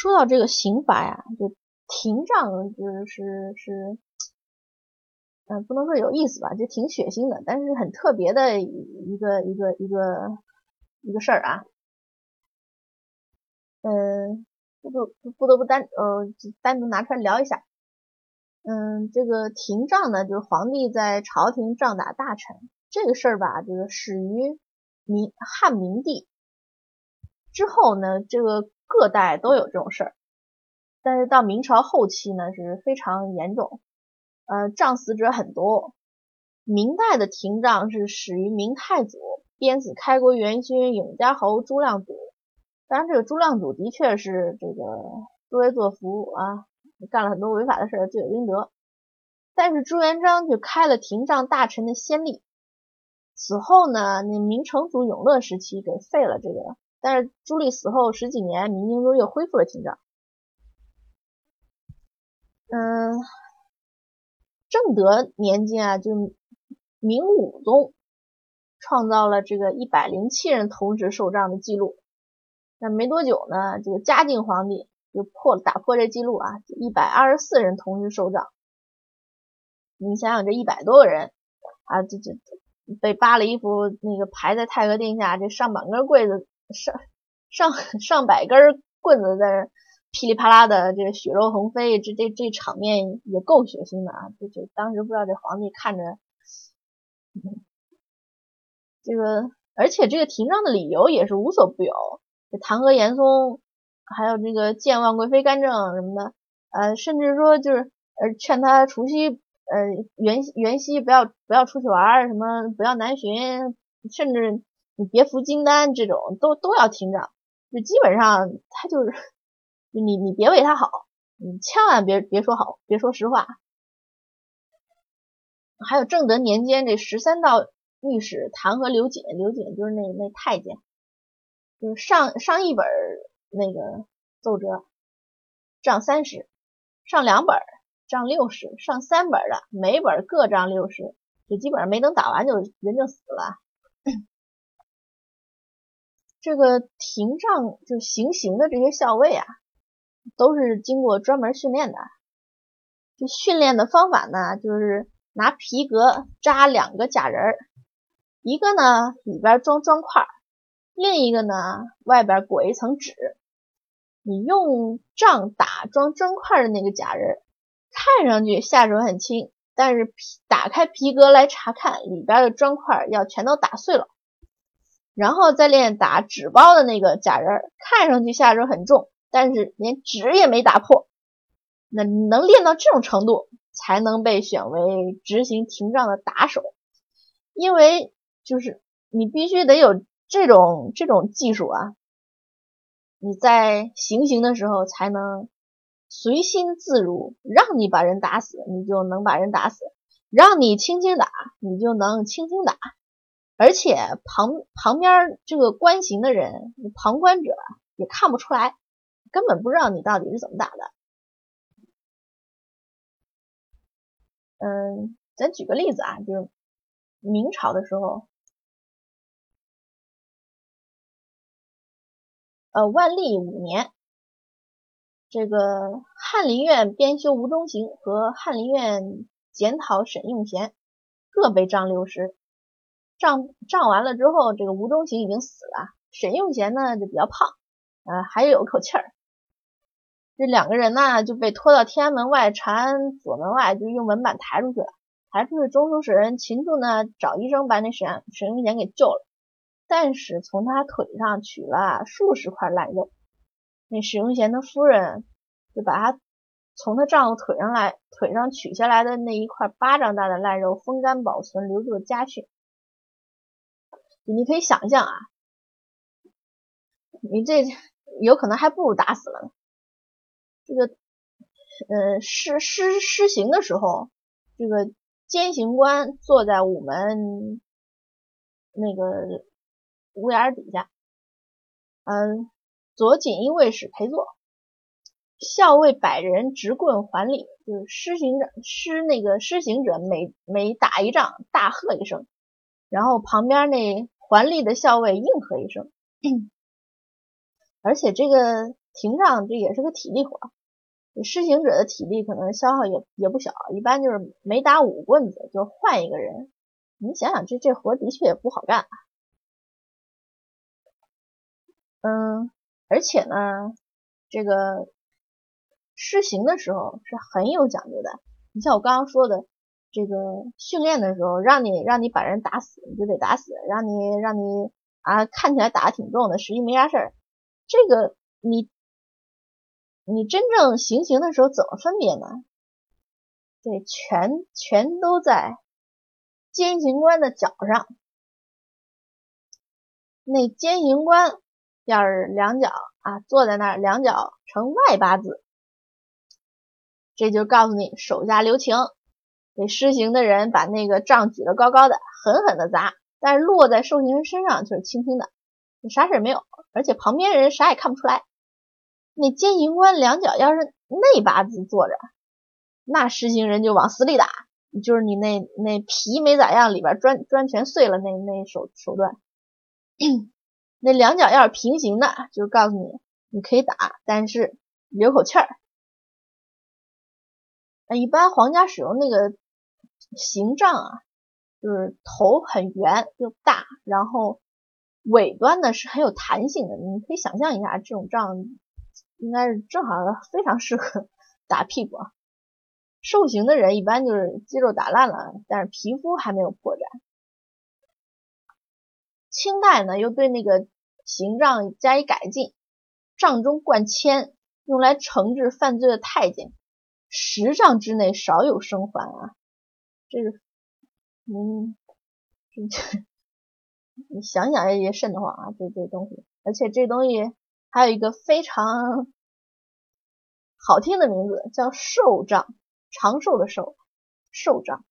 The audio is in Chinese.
说到这个刑罚呀，就廷杖就是是，嗯，不能说有意思吧，就挺血腥的，但是很特别的一个一个一个一个事儿啊。嗯，不不不得不单呃单独拿出来聊一下。嗯，这个廷杖呢，就是皇帝在朝廷杖打大臣这个事儿吧，这个始于明汉明帝之后呢，这个各代都有这种事儿，但是到明朝后期呢是非常严重，呃，杖死者很多。明代的廷杖是始于明太祖鞭死开国元勋永嘉侯朱亮祖，当然这个朱亮祖的确是这个作威作福啊。干了很多违法的事，罪有应得。但是朱元璋就开了廷杖大臣的先例。此后呢，那明成祖永乐时期给废了这个，但是朱棣死后十几年，明英宗又恢复了廷杖。嗯，正德年间啊，就明武宗创造了这个一百零七人同时受杖的记录。那没多久呢，这个嘉靖皇帝。就破了打破这记录啊！一百二十四人同时受杖，你想想这一百多个人啊，这这被扒了衣服，那个排在太和殿下，这上百根棍子，上上上百根棍子在噼里啪啦的，这个血肉横飞，这这这场面也够血腥的啊！就就当时不知道这皇帝看着这个，而且这个廷杖的理由也是无所不有，这弹劾严嵩。还有这个见万贵妃干政什么的，呃，甚至说就是呃劝他除夕呃元元夕不要不要出去玩，什么不要南巡，甚至你别服金丹这种都都要听着，就基本上他就是 你你别为他好，你千万别别说好，别说实话。还有正德年间这十三道御史弹劾刘瑾，刘瑾就是那那太监，就是上上一本。那个奏折涨三十，上两本涨六十，上三本的每本各涨六十，就基本上没等打完就人就死了。这个廷杖就行刑的这些校尉啊，都是经过专门训练的。这训练的方法呢，就是拿皮革扎两个假人儿，一个呢里边装砖块，另一个呢外边裹一层纸。你用杖打装砖块的那个假人，看上去下手很轻，但是皮打开皮革来查看，里边的砖块要全都打碎了。然后再练打纸包的那个假人，看上去下手很重，但是连纸也没打破。那能练到这种程度，才能被选为执行廷杖的打手，因为就是你必须得有这种这种技术啊。你在行刑的时候才能随心自如，让你把人打死，你就能把人打死；让你轻轻打，你就能轻轻打。而且旁旁边这个观刑的人，旁观者也看不出来，根本不知道你到底是怎么打的。嗯，咱举个例子啊，就是明朝的时候。呃，万历五年，这个翰林院编修吴中行和翰林院检讨沈用贤各被杖六十。仗仗完了之后，这个吴中行已经死了，沈用贤呢就比较胖，呃，还有口气儿。这两个人呢就被拖到天安门外长安左门外，就用门板抬出去了。抬出去，中书使人秦柱呢找医生把那沈沈用贤给救了。但是从他腿上取了数十块烂肉，那沈用贤的夫人就把他从他丈夫腿上来腿上取下来的那一块巴掌大的烂肉风干保存，留作家训。你可以想象啊，你这有可能还不如打死了呢。这个，呃，施施施行的时候，这个监刑官坐在午门那个。屋檐底下，嗯，左锦衣卫士陪坐，校尉百人执棍还礼，就是施行者施那个施行者每每打一仗大喝一声，然后旁边那还礼的校尉应和一声，而且这个庭杖这也是个体力活，施行者的体力可能消耗也也不小，一般就是每打五棍子就换一个人。你想想，这这活的确也不好干啊。嗯，而且呢，这个施行的时候是很有讲究的。你像我刚刚说的，这个训练的时候，让你让你把人打死，你就得打死；让你让你啊看起来打的挺重的，实际没啥事儿。这个你你真正行刑的时候怎么分别呢？对全全都在监刑官的脚上。那监刑官要是两脚啊坐在那儿，两脚成外八字。这就告诉你手下留情，给施行的人把那个杖举得高高的，狠狠的砸，但是落在受刑人身上就是轻轻的，啥事儿没有，而且旁边人啥也看不出来。那监刑官两脚要是内八字坐着，那施行人就往死里打，就是你那那皮没咋样，里边砖砖全碎了，那那手手段。那两脚要是平行的，就告诉你你可以打，但是留口气儿。一般皇家使用那个刑杖啊，就是头很圆又大，然后尾端呢是很有弹性的。你可以想象一下，这种杖应该是正好非常适合 打屁股。受刑的人一般就是肌肉打烂了，但是皮肤还没有破绽。清代呢又对那个刑杖加以改进，杖中灌铅，用来惩治犯罪的太监。十丈之内少有生还啊！这个，嗯，你想想也瘆得慌啊！这这东西，而且这东西还有一个非常好听的名字，叫寿杖，长寿的寿，寿杖。